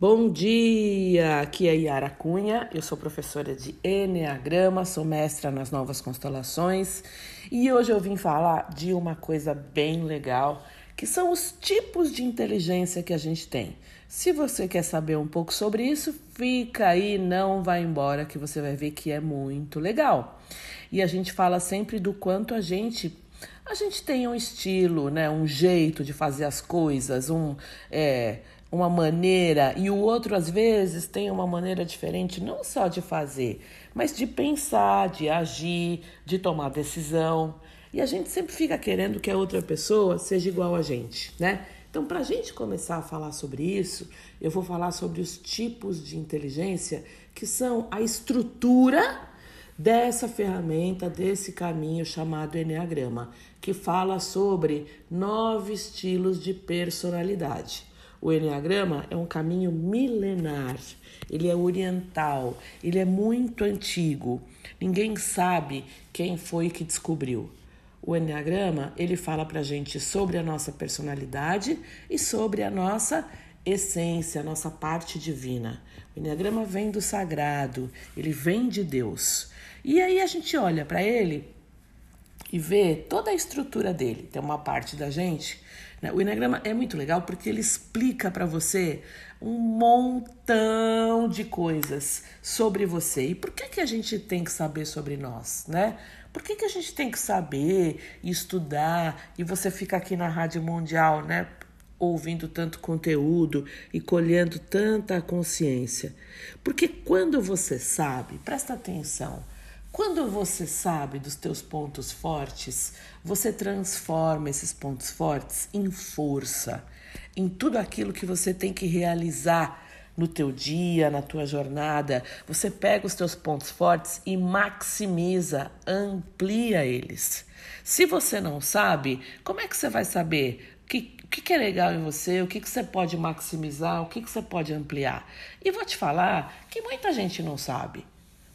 Bom dia! Aqui é Yara Cunha, eu sou professora de Enneagrama, sou mestra nas novas constelações e hoje eu vim falar de uma coisa bem legal que são os tipos de inteligência que a gente tem. Se você quer saber um pouco sobre isso, fica aí, não vai embora, que você vai ver que é muito legal. E a gente fala sempre do quanto a gente a gente tem um estilo, né, um jeito de fazer as coisas, um é, uma maneira e o outro às vezes tem uma maneira diferente não só de fazer, mas de pensar, de agir, de tomar decisão. E a gente sempre fica querendo que a outra pessoa seja igual a gente, né? Então, para a gente começar a falar sobre isso, eu vou falar sobre os tipos de inteligência que são a estrutura dessa ferramenta, desse caminho chamado Enneagrama, que fala sobre nove estilos de personalidade. O Enneagrama é um caminho milenar, ele é oriental, ele é muito antigo. Ninguém sabe quem foi que descobriu. O Enneagrama, ele fala pra gente sobre a nossa personalidade e sobre a nossa essência, a nossa parte divina. O Enneagrama vem do sagrado, ele vem de Deus. E aí a gente olha para ele e vê toda a estrutura dele. Tem uma parte da gente? O Enneagrama é muito legal porque ele explica para você um montão de coisas sobre você. E por que, que a gente tem que saber sobre nós, né? Por que, que a gente tem que saber e estudar e você fica aqui na Rádio Mundial, né? Ouvindo tanto conteúdo e colhendo tanta consciência? Porque quando você sabe, presta atenção, quando você sabe dos teus pontos fortes, você transforma esses pontos fortes em força, em tudo aquilo que você tem que realizar no teu dia, na tua jornada. Você pega os teus pontos fortes e maximiza, amplia eles. Se você não sabe, como é que você vai saber o que, o que, é legal em você, o que, que você pode maximizar, o que, que você pode ampliar? E vou te falar que muita gente não sabe.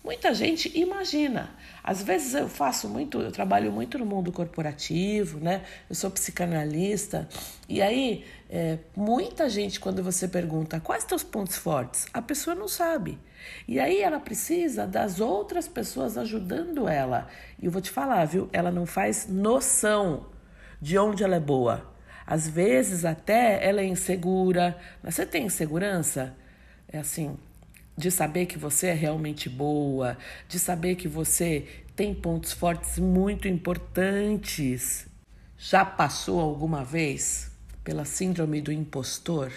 Muita gente imagina. Às vezes eu faço muito, eu trabalho muito no mundo corporativo, né? Eu sou psicanalista. E aí, é, muita gente, quando você pergunta quais teus pontos fortes, a pessoa não sabe. E aí ela precisa das outras pessoas ajudando ela. E eu vou te falar, viu? Ela não faz noção de onde ela é boa. Às vezes até ela é insegura. Mas você tem insegurança? É assim, de saber que você é realmente boa, de saber que você tem pontos fortes muito importantes. Já passou alguma vez pela síndrome do impostor?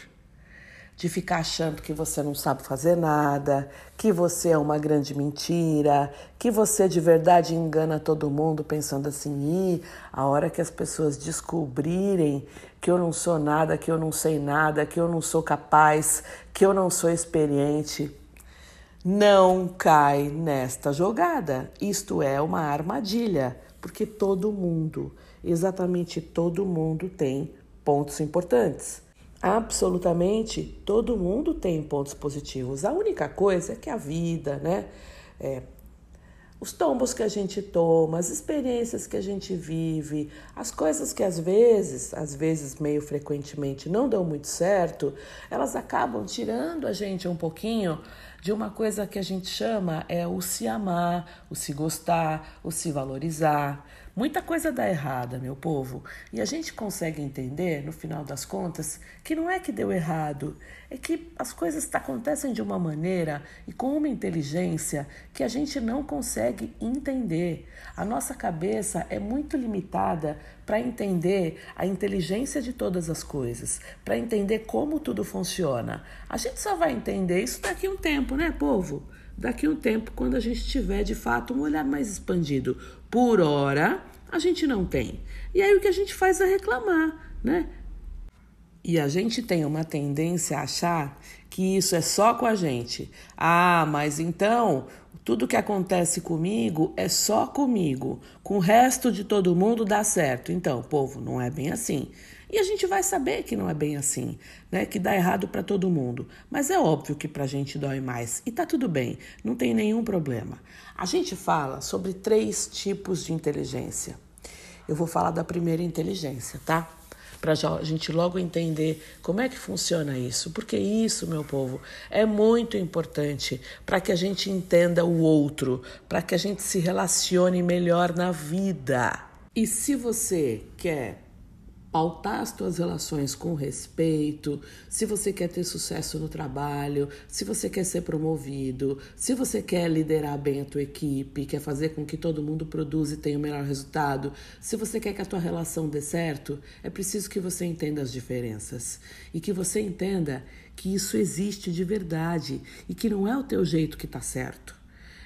De ficar achando que você não sabe fazer nada, que você é uma grande mentira, que você de verdade engana todo mundo pensando assim: Ih, a hora que as pessoas descobrirem que eu não sou nada, que eu não sei nada, que eu não sou capaz, que eu não sou experiente, não cai nesta jogada. Isto é uma armadilha, porque todo mundo, exatamente todo mundo tem pontos importantes. Absolutamente todo mundo tem pontos positivos. A única coisa é que a vida, né? É, os tombos que a gente toma, as experiências que a gente vive, as coisas que às vezes, às vezes meio frequentemente não dão muito certo, elas acabam tirando a gente um pouquinho de uma coisa que a gente chama é o se amar, o se gostar, o se valorizar. Muita coisa dá errada, meu povo, e a gente consegue entender, no final das contas, que não é que deu errado, é que as coisas acontecem de uma maneira e com uma inteligência que a gente não consegue entender. A nossa cabeça é muito limitada para entender a inteligência de todas as coisas, para entender como tudo funciona. A gente só vai entender isso daqui a um tempo, né, povo? Daqui um tempo, quando a gente tiver de fato um olhar mais expandido. Por hora, a gente não tem. E aí o que a gente faz é reclamar, né? E a gente tem uma tendência a achar que isso é só com a gente. Ah, mas então tudo que acontece comigo é só comigo. Com o resto de todo mundo dá certo. Então, povo, não é bem assim. E a gente vai saber que não é bem assim, né? Que dá errado para todo mundo. Mas é óbvio que para a gente dói mais. E tá tudo bem, não tem nenhum problema. A gente fala sobre três tipos de inteligência. Eu vou falar da primeira inteligência, tá? para a gente logo entender como é que funciona isso. Porque isso, meu povo, é muito importante para que a gente entenda o outro, para que a gente se relacione melhor na vida. E se você quer pautar as tuas relações com respeito, se você quer ter sucesso no trabalho, se você quer ser promovido, se você quer liderar bem a tua equipe, quer fazer com que todo mundo produza e tenha o melhor resultado, se você quer que a tua relação dê certo, é preciso que você entenda as diferenças e que você entenda que isso existe de verdade e que não é o teu jeito que está certo.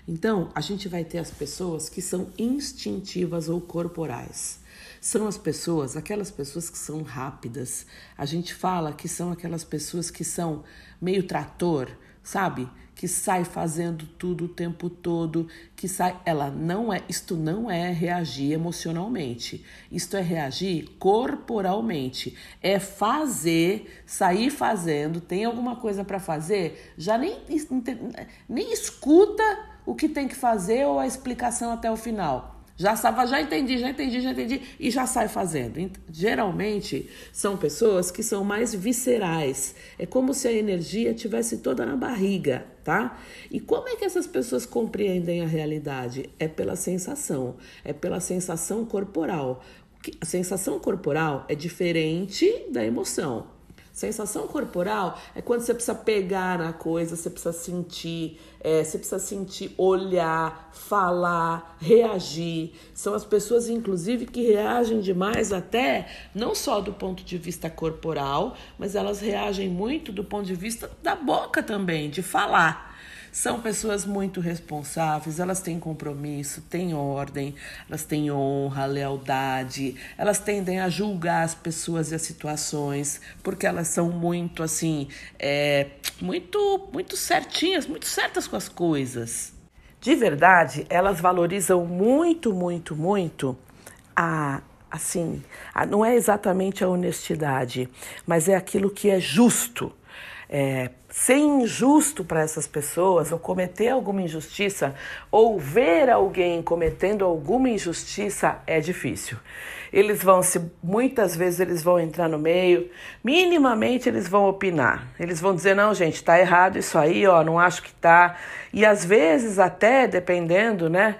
Então, a gente vai ter as pessoas que são instintivas ou corporais são as pessoas, aquelas pessoas que são rápidas. A gente fala que são aquelas pessoas que são meio trator, sabe? Que sai fazendo tudo o tempo todo, que sai, ela não é, isto não é reagir emocionalmente. Isto é reagir corporalmente. É fazer, sair fazendo, tem alguma coisa para fazer, já nem nem escuta o que tem que fazer ou a explicação até o final já sabe, já entendi, já entendi, já entendi e já sai fazendo. Geralmente são pessoas que são mais viscerais. É como se a energia tivesse toda na barriga, tá? E como é que essas pessoas compreendem a realidade? É pela sensação, é pela sensação corporal. A sensação corporal é diferente da emoção. Sensação corporal é quando você precisa pegar na coisa, você precisa sentir, é, você precisa sentir, olhar, falar, reagir. São as pessoas, inclusive, que reagem demais, até não só do ponto de vista corporal, mas elas reagem muito do ponto de vista da boca também, de falar. São pessoas muito responsáveis, elas têm compromisso, têm ordem, elas têm honra, lealdade, elas tendem a julgar as pessoas e as situações, porque elas são muito assim, é, muito, muito certinhas, muito certas com as coisas. De verdade, elas valorizam muito, muito, muito a assim, não é exatamente a honestidade, mas é aquilo que é justo é, ser injusto para essas pessoas, ou cometer alguma injustiça, ou ver alguém cometendo alguma injustiça é difícil. Eles vão se muitas vezes eles vão entrar no meio, minimamente eles vão opinar. Eles vão dizer não, gente, tá errado isso aí, ó, não acho que tá. E às vezes até dependendo, né,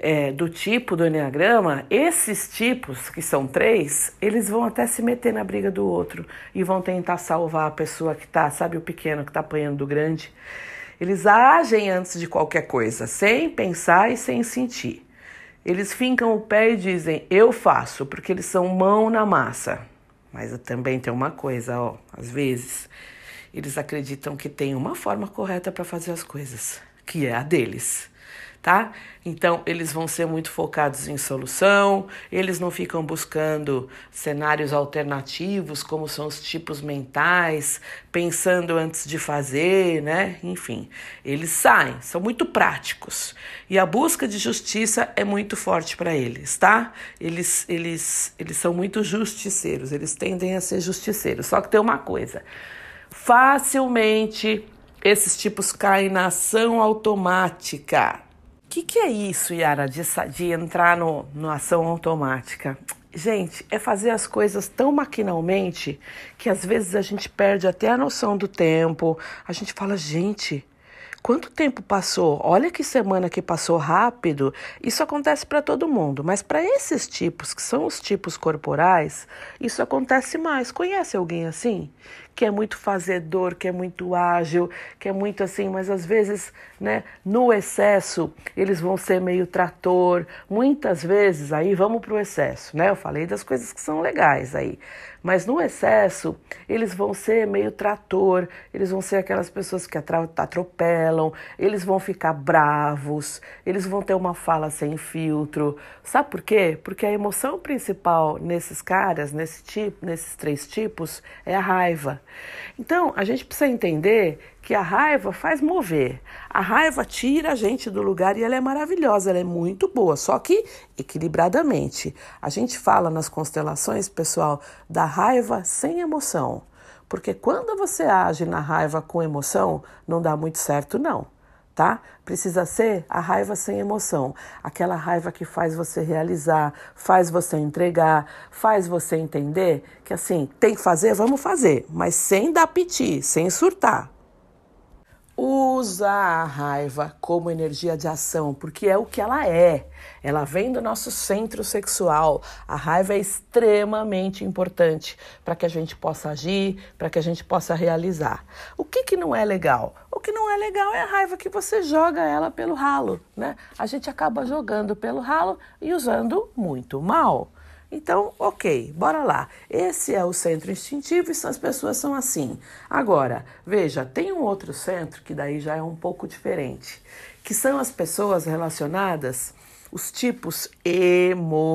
é, do tipo do Enneagrama, esses tipos, que são três, eles vão até se meter na briga do outro e vão tentar salvar a pessoa que tá, sabe, o pequeno que tá apanhando do grande. Eles agem antes de qualquer coisa, sem pensar e sem sentir. Eles fincam o pé e dizem, eu faço, porque eles são mão na massa. Mas também tem uma coisa, ó, às vezes, eles acreditam que tem uma forma correta para fazer as coisas, que é a deles tá? Então, eles vão ser muito focados em solução, eles não ficam buscando cenários alternativos, como são os tipos mentais, pensando antes de fazer, né? Enfim, eles saem, são muito práticos. E a busca de justiça é muito forte para eles, tá? Eles, eles, eles são muito justiceiros, eles tendem a ser justiceiros. Só que tem uma coisa: facilmente esses tipos caem na ação automática o que, que é isso, Yara, de, de entrar no, no ação automática? Gente, é fazer as coisas tão maquinalmente que às vezes a gente perde até a noção do tempo. A gente fala, gente, quanto tempo passou? Olha que semana que passou rápido. Isso acontece para todo mundo, mas para esses tipos, que são os tipos corporais, isso acontece mais. Conhece alguém assim? que é muito fazedor, que é muito ágil, que é muito assim, mas às vezes, né, no excesso, eles vão ser meio trator. Muitas vezes, aí vamos para o excesso, né? Eu falei das coisas que são legais aí. Mas no excesso, eles vão ser meio trator, eles vão ser aquelas pessoas que atropelam, eles vão ficar bravos, eles vão ter uma fala sem filtro. Sabe por quê? Porque a emoção principal nesses caras, nesse tipo, nesses três tipos, é a raiva. Então, a gente precisa entender que a raiva faz mover. A raiva tira a gente do lugar e ela é maravilhosa, ela é muito boa, só que equilibradamente. A gente fala nas constelações, pessoal, da raiva sem emoção. Porque quando você age na raiva com emoção, não dá muito certo, não tá? Precisa ser a raiva sem emoção, aquela raiva que faz você realizar, faz você entregar, faz você entender que assim, tem que fazer, vamos fazer, mas sem dar piti, sem surtar, usa a raiva como energia de ação, porque é o que ela é. Ela vem do nosso centro sexual. A raiva é extremamente importante para que a gente possa agir, para que a gente possa realizar. O que, que não é legal? O que não é legal é a raiva que você joga ela pelo ralo, né? A gente acaba jogando pelo ralo e usando muito mal. Então, ok, bora lá. Esse é o centro instintivo e as pessoas são assim. Agora, veja, tem um outro centro que daí já é um pouco diferente, que são as pessoas relacionadas, os tipos emocionais.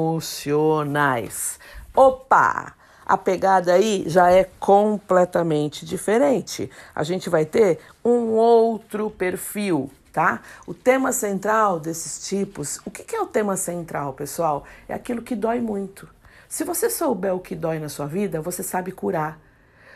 Opa! A pegada aí já é completamente diferente. A gente vai ter um outro perfil tá? O tema central desses tipos, o que é o tema central, pessoal? É aquilo que dói muito. Se você souber o que dói na sua vida, você sabe curar.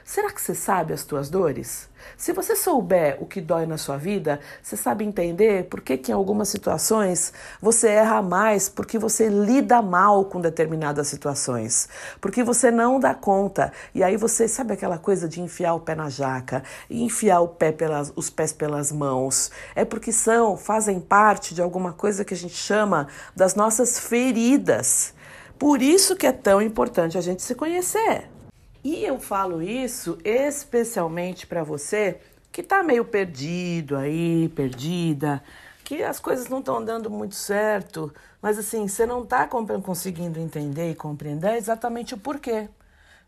Será que você sabe as tuas dores? Se você souber o que dói na sua vida, você sabe entender por que, que em algumas situações você erra mais porque você lida mal com determinadas situações, porque você não dá conta. E aí você sabe aquela coisa de enfiar o pé na jaca, enfiar o pé pelas, os pés pelas mãos. É porque são, fazem parte de alguma coisa que a gente chama das nossas feridas. Por isso que é tão importante a gente se conhecer. E eu falo isso especialmente para você que está meio perdido aí, perdida, que as coisas não estão dando muito certo, mas assim, você não está conseguindo entender e compreender exatamente o porquê,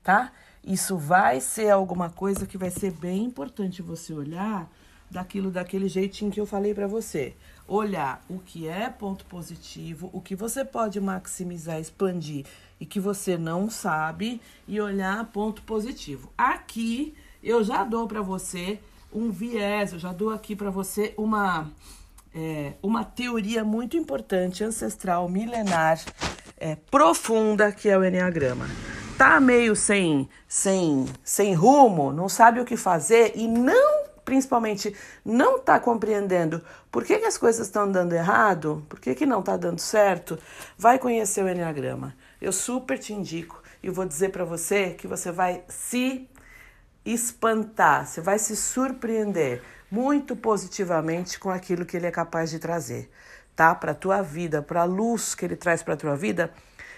tá? Isso vai ser alguma coisa que vai ser bem importante você olhar daquilo daquele jeitinho que eu falei para você. Olhar o que é ponto positivo, o que você pode maximizar, expandir e que você não sabe e olhar ponto positivo. Aqui eu já dou para você um viés, eu já dou aqui para você uma é, uma teoria muito importante, ancestral, milenar, é, profunda que é o enneagrama. Tá meio sem sem sem rumo, não sabe o que fazer e não principalmente não está compreendendo por que, que as coisas estão dando errado, por que, que não está dando certo, vai conhecer o Enneagrama. Eu super te indico e vou dizer para você que você vai se espantar, você vai se surpreender muito positivamente com aquilo que ele é capaz de trazer, tá? Para tua vida, para a luz que ele traz para tua vida,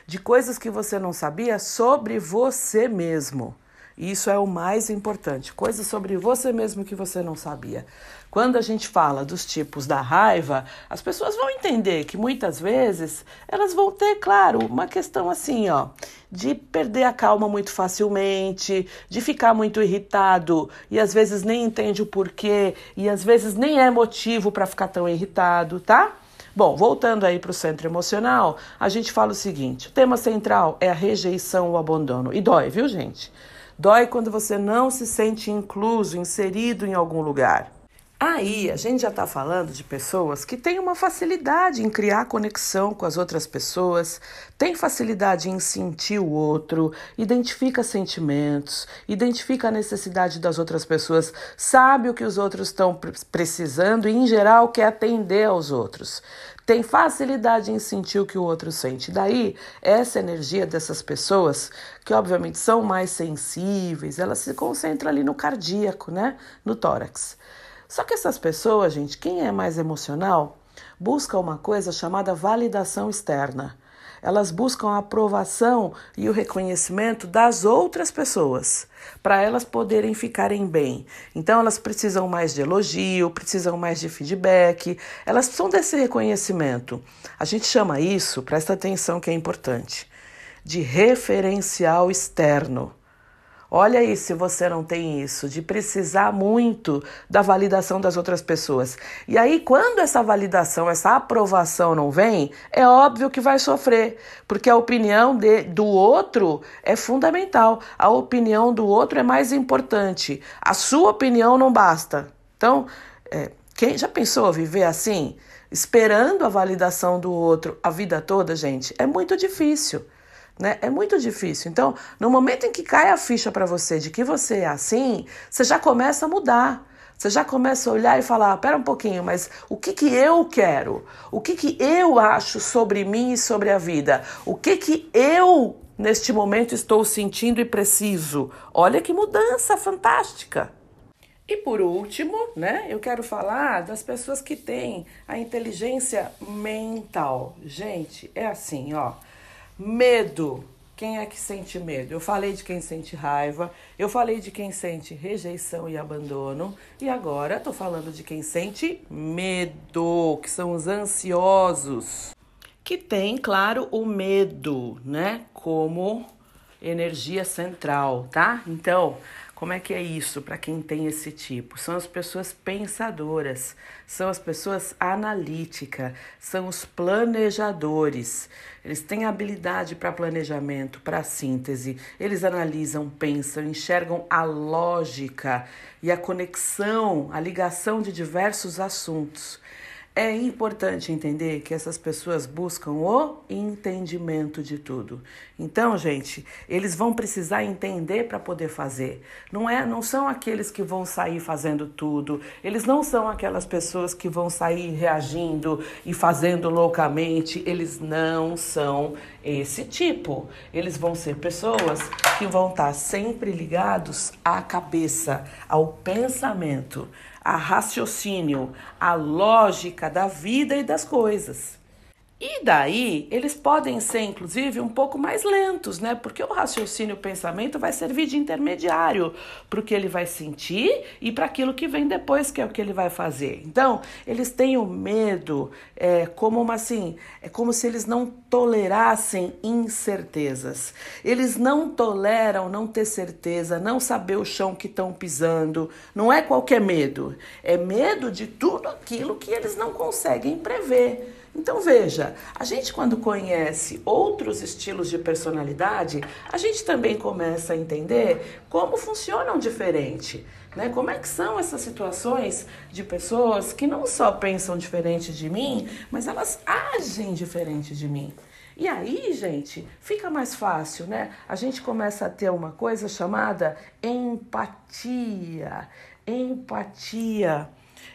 de coisas que você não sabia sobre você mesmo. Isso é o mais importante, coisas sobre você mesmo que você não sabia. Quando a gente fala dos tipos da raiva, as pessoas vão entender que muitas vezes elas vão ter, claro, uma questão assim, ó, de perder a calma muito facilmente, de ficar muito irritado e às vezes nem entende o porquê e às vezes nem é motivo para ficar tão irritado, tá? Bom, voltando aí para o centro emocional, a gente fala o seguinte: o tema central é a rejeição ou abandono. E dói, viu, gente? Dói quando você não se sente incluso, inserido em algum lugar. Aí a gente já está falando de pessoas que têm uma facilidade em criar conexão com as outras pessoas, tem facilidade em sentir o outro, identifica sentimentos, identifica a necessidade das outras pessoas, sabe o que os outros estão precisando e, em geral, quer atender aos outros. Tem facilidade em sentir o que o outro sente. Daí, essa energia dessas pessoas, que obviamente são mais sensíveis, elas se concentram ali no cardíaco, né? No tórax. Só que essas pessoas, gente, quem é mais emocional, busca uma coisa chamada validação externa. Elas buscam a aprovação e o reconhecimento das outras pessoas, para elas poderem ficarem bem. Então, elas precisam mais de elogio, precisam mais de feedback, elas precisam desse reconhecimento. A gente chama isso, presta atenção que é importante, de referencial externo. Olha aí se você não tem isso, de precisar muito da validação das outras pessoas. E aí, quando essa validação, essa aprovação não vem, é óbvio que vai sofrer, porque a opinião de, do outro é fundamental. A opinião do outro é mais importante. A sua opinião não basta. Então, é, quem já pensou viver assim? Esperando a validação do outro a vida toda, gente? É muito difícil. Né? É muito difícil. Então, no momento em que cai a ficha para você de que você é assim, você já começa a mudar. Você já começa a olhar e falar: pera um pouquinho, mas o que, que eu quero? O que, que eu acho sobre mim e sobre a vida? O que, que eu, neste momento, estou sentindo e preciso? Olha que mudança fantástica! E por último, né, eu quero falar das pessoas que têm a inteligência mental. Gente, é assim, ó. Medo quem é que sente medo? Eu falei de quem sente raiva, eu falei de quem sente rejeição e abandono, e agora estou falando de quem sente medo, que são os ansiosos. Que tem, claro, o medo, né, como energia central, tá? Então, como é que é isso para quem tem esse tipo? São as pessoas pensadoras, são as pessoas analíticas, são os planejadores. Eles têm habilidade para planejamento, para síntese. Eles analisam, pensam, enxergam a lógica e a conexão, a ligação de diversos assuntos. É importante entender que essas pessoas buscam o entendimento de tudo. Então, gente, eles vão precisar entender para poder fazer. Não é, não são aqueles que vão sair fazendo tudo. Eles não são aquelas pessoas que vão sair reagindo e fazendo loucamente. Eles não são esse tipo. Eles vão ser pessoas que vão estar sempre ligados à cabeça, ao pensamento a raciocínio, a lógica da vida e das coisas. E daí, eles podem ser, inclusive, um pouco mais lentos, né? Porque o raciocínio, o pensamento vai servir de intermediário para o que ele vai sentir e para aquilo que vem depois, que é o que ele vai fazer. Então, eles têm o medo é, como uma assim, é como se eles não tolerassem incertezas. Eles não toleram não ter certeza, não saber o chão que estão pisando. Não é qualquer medo, é medo de tudo aquilo que eles não conseguem prever. Então veja, a gente quando conhece outros estilos de personalidade, a gente também começa a entender como funcionam diferente. Né? Como é que são essas situações de pessoas que não só pensam diferente de mim, mas elas agem diferente de mim. E aí, gente, fica mais fácil, né? A gente começa a ter uma coisa chamada empatia. Empatia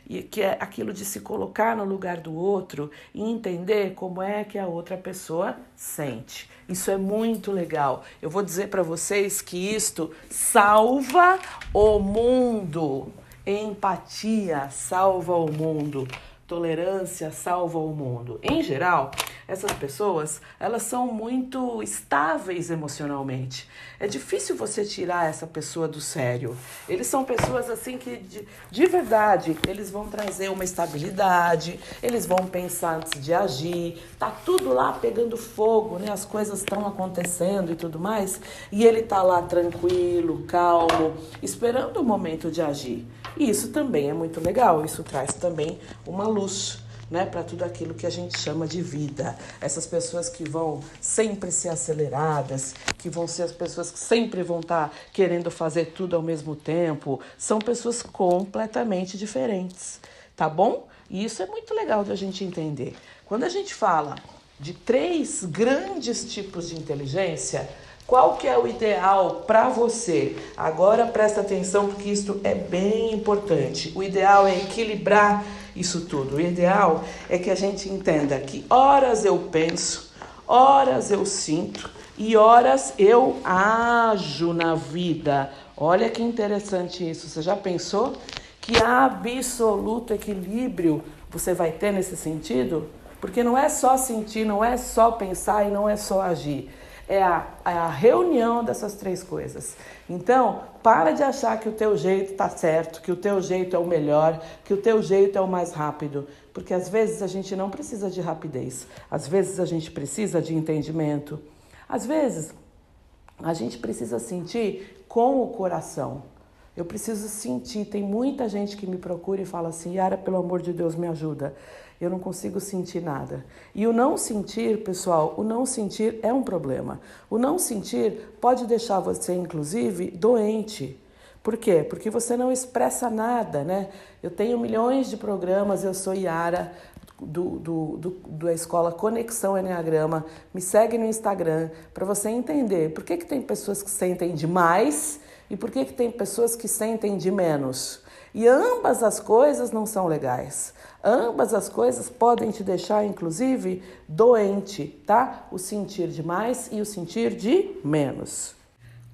e que é aquilo de se colocar no lugar do outro e entender como é que a outra pessoa sente. Isso é muito legal. Eu vou dizer para vocês que isto salva o mundo. Empatia salva o mundo. Tolerância salva o mundo. Em geral, essas pessoas, elas são muito estáveis emocionalmente. É difícil você tirar essa pessoa do sério. Eles são pessoas assim que de, de verdade, eles vão trazer uma estabilidade, eles vão pensar antes de agir. Tá tudo lá pegando fogo, né? As coisas estão acontecendo e tudo mais, e ele tá lá tranquilo, calmo, esperando o momento de agir. E isso também é muito legal, isso traz também uma luz né, para tudo aquilo que a gente chama de vida. Essas pessoas que vão sempre ser aceleradas, que vão ser as pessoas que sempre vão estar tá querendo fazer tudo ao mesmo tempo, são pessoas completamente diferentes, tá bom? E isso é muito legal de a gente entender. Quando a gente fala de três grandes tipos de inteligência, qual que é o ideal para você? Agora presta atenção porque isso é bem importante. O ideal é equilibrar isso tudo. O ideal é que a gente entenda que horas eu penso, horas eu sinto e horas eu ajo na vida. Olha que interessante isso. Você já pensou que absoluto equilíbrio você vai ter nesse sentido? Porque não é só sentir, não é só pensar e não é só agir é a, é a reunião dessas três coisas. Então, para de achar que o teu jeito está certo, que o teu jeito é o melhor, que o teu jeito é o mais rápido, porque às vezes a gente não precisa de rapidez, às vezes a gente precisa de entendimento, às vezes a gente precisa sentir com o coração. Eu preciso sentir. Tem muita gente que me procura e fala assim: Yara, pelo amor de Deus, me ajuda eu não consigo sentir nada. E o não sentir, pessoal, o não sentir é um problema. O não sentir pode deixar você, inclusive, doente. Por quê? Porque você não expressa nada, né? Eu tenho milhões de programas, eu sou Yara, do, do, do, da escola Conexão Enneagrama. Me segue no Instagram para você entender por que, que tem pessoas que sentem demais e por que, que tem pessoas que sentem de menos. E ambas as coisas não são legais. Ambas as coisas podem te deixar, inclusive, doente, tá? O sentir de mais e o sentir de menos.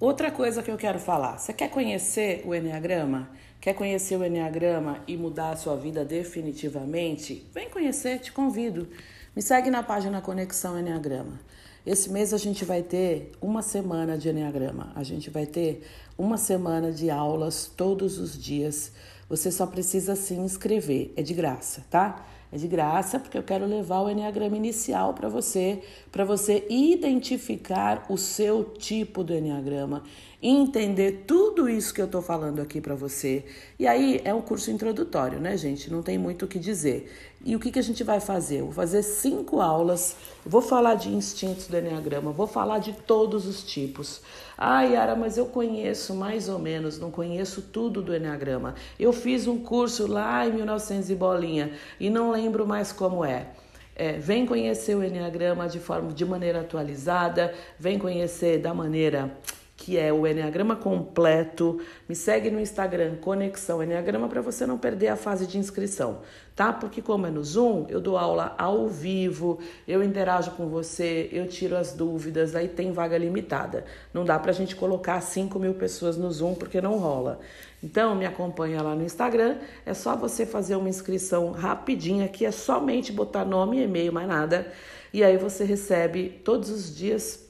Outra coisa que eu quero falar: você quer conhecer o Enneagrama? Quer conhecer o Enneagrama e mudar a sua vida definitivamente? Vem conhecer, te convido. Me segue na página Conexão Enneagrama. Esse mês a gente vai ter uma semana de Enneagrama. A gente vai ter uma semana de aulas todos os dias. Você só precisa se inscrever, é de graça, tá? É de graça porque eu quero levar o Enneagrama inicial para você, para você identificar o seu tipo do Enneagrama entender tudo isso que eu estou falando aqui para você. E aí é um curso introdutório, né, gente? Não tem muito o que dizer. E o que, que a gente vai fazer? Vou fazer cinco aulas, vou falar de instintos do Enneagrama, vou falar de todos os tipos. Ah, Yara, mas eu conheço mais ou menos, não conheço tudo do Enneagrama. Eu fiz um curso lá em 1900 e bolinha e não lembro mais como é. É, vem conhecer o Enneagrama de forma de maneira atualizada, vem conhecer da maneira que é o Enneagrama completo. Me segue no Instagram, Conexão Enneagrama, para você não perder a fase de inscrição, tá? Porque, como é no Zoom, eu dou aula ao vivo, eu interajo com você, eu tiro as dúvidas, aí tem vaga limitada. Não dá pra gente colocar 5 mil pessoas no Zoom, porque não rola. Então, me acompanha lá no Instagram, é só você fazer uma inscrição rapidinha, que é somente botar nome e e-mail, mais nada. E aí você recebe todos os dias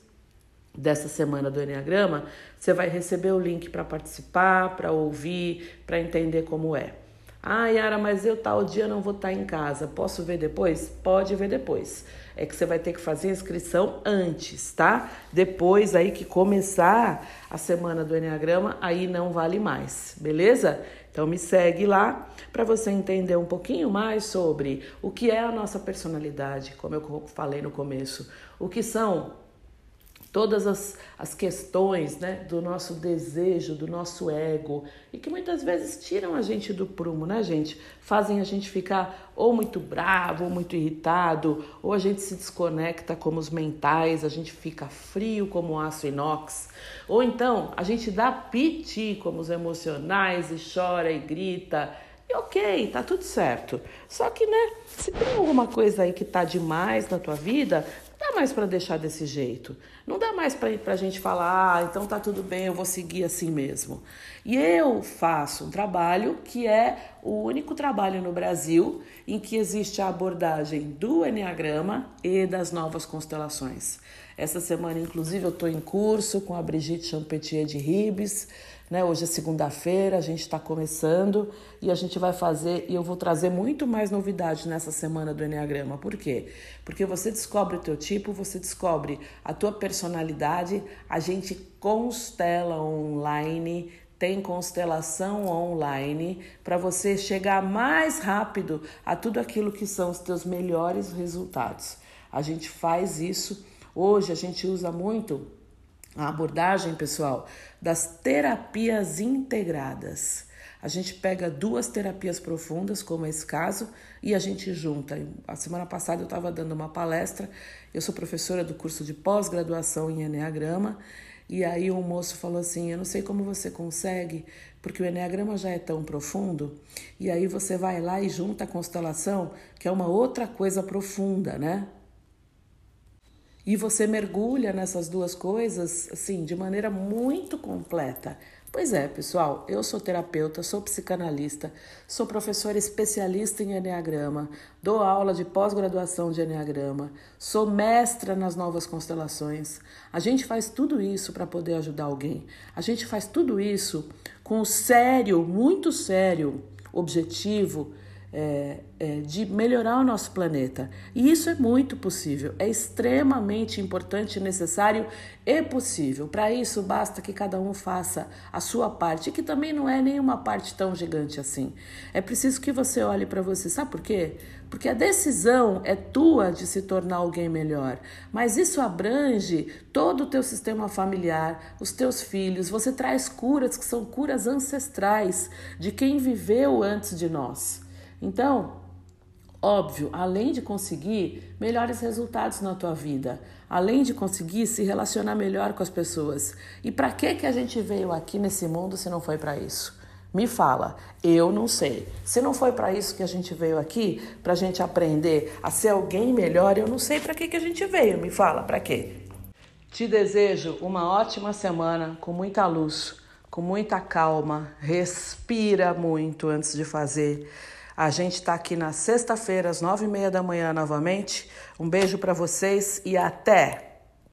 dessa semana do Enneagrama, você vai receber o link para participar, para ouvir, para entender como é. Ah, Yara, mas eu tal dia não vou estar tá em casa. Posso ver depois? Pode ver depois. É que você vai ter que fazer a inscrição antes, tá? Depois aí que começar a semana do Enneagrama, aí não vale mais, beleza? Então me segue lá para você entender um pouquinho mais sobre o que é a nossa personalidade, como eu falei no começo, o que são todas as, as questões né, do nosso desejo, do nosso ego, e que muitas vezes tiram a gente do prumo, né, gente? Fazem a gente ficar ou muito bravo, ou muito irritado, ou a gente se desconecta como os mentais, a gente fica frio como o aço inox, ou então a gente dá piti como os emocionais e chora e grita. Ok, tá tudo certo. Só que, né, se tem alguma coisa aí que tá demais na tua vida, dá mais para deixar desse jeito. Não dá mais para a gente falar, ah, então tá tudo bem, eu vou seguir assim mesmo. E eu faço um trabalho que é o único trabalho no Brasil em que existe a abordagem do Enneagrama e das novas constelações. Essa semana, inclusive, eu estou em curso com a Brigitte Champetier de Ribes. Né? Hoje é segunda-feira, a gente está começando e a gente vai fazer, e eu vou trazer muito mais novidades nessa semana do Enneagrama. Por quê? Porque você descobre o teu tipo, você descobre a tua personalidade, a gente constela online, tem constelação online para você chegar mais rápido a tudo aquilo que são os teus melhores resultados. A gente faz isso Hoje a gente usa muito a abordagem, pessoal, das terapias integradas. A gente pega duas terapias profundas, como esse caso, e a gente junta. A semana passada eu estava dando uma palestra, eu sou professora do curso de pós-graduação em Enneagrama, e aí um moço falou assim: Eu não sei como você consegue, porque o Enneagrama já é tão profundo, e aí você vai lá e junta a constelação, que é uma outra coisa profunda, né? E você mergulha nessas duas coisas assim de maneira muito completa. Pois é, pessoal, eu sou terapeuta, sou psicanalista, sou professora especialista em Enneagrama, dou aula de pós-graduação de Enneagrama, sou mestra nas novas constelações. A gente faz tudo isso para poder ajudar alguém. A gente faz tudo isso com o sério, muito sério objetivo é, é, de melhorar o nosso planeta. E isso é muito possível, é extremamente importante, necessário e possível. Para isso, basta que cada um faça a sua parte, que também não é nenhuma parte tão gigante assim. É preciso que você olhe para você. Sabe por quê? Porque a decisão é tua de se tornar alguém melhor, mas isso abrange todo o teu sistema familiar, os teus filhos. Você traz curas que são curas ancestrais de quem viveu antes de nós. Então, óbvio, além de conseguir melhores resultados na tua vida, além de conseguir se relacionar melhor com as pessoas. E para que que a gente veio aqui nesse mundo se não foi para isso? Me fala, eu não sei. Se não foi para isso que a gente veio aqui, para a gente aprender a ser alguém melhor, eu não sei para que, que a gente veio. Me fala, para quê? Te desejo uma ótima semana com muita luz, com muita calma. Respira muito antes de fazer. A gente está aqui na sexta-feira, às nove e meia da manhã novamente. Um beijo para vocês e até!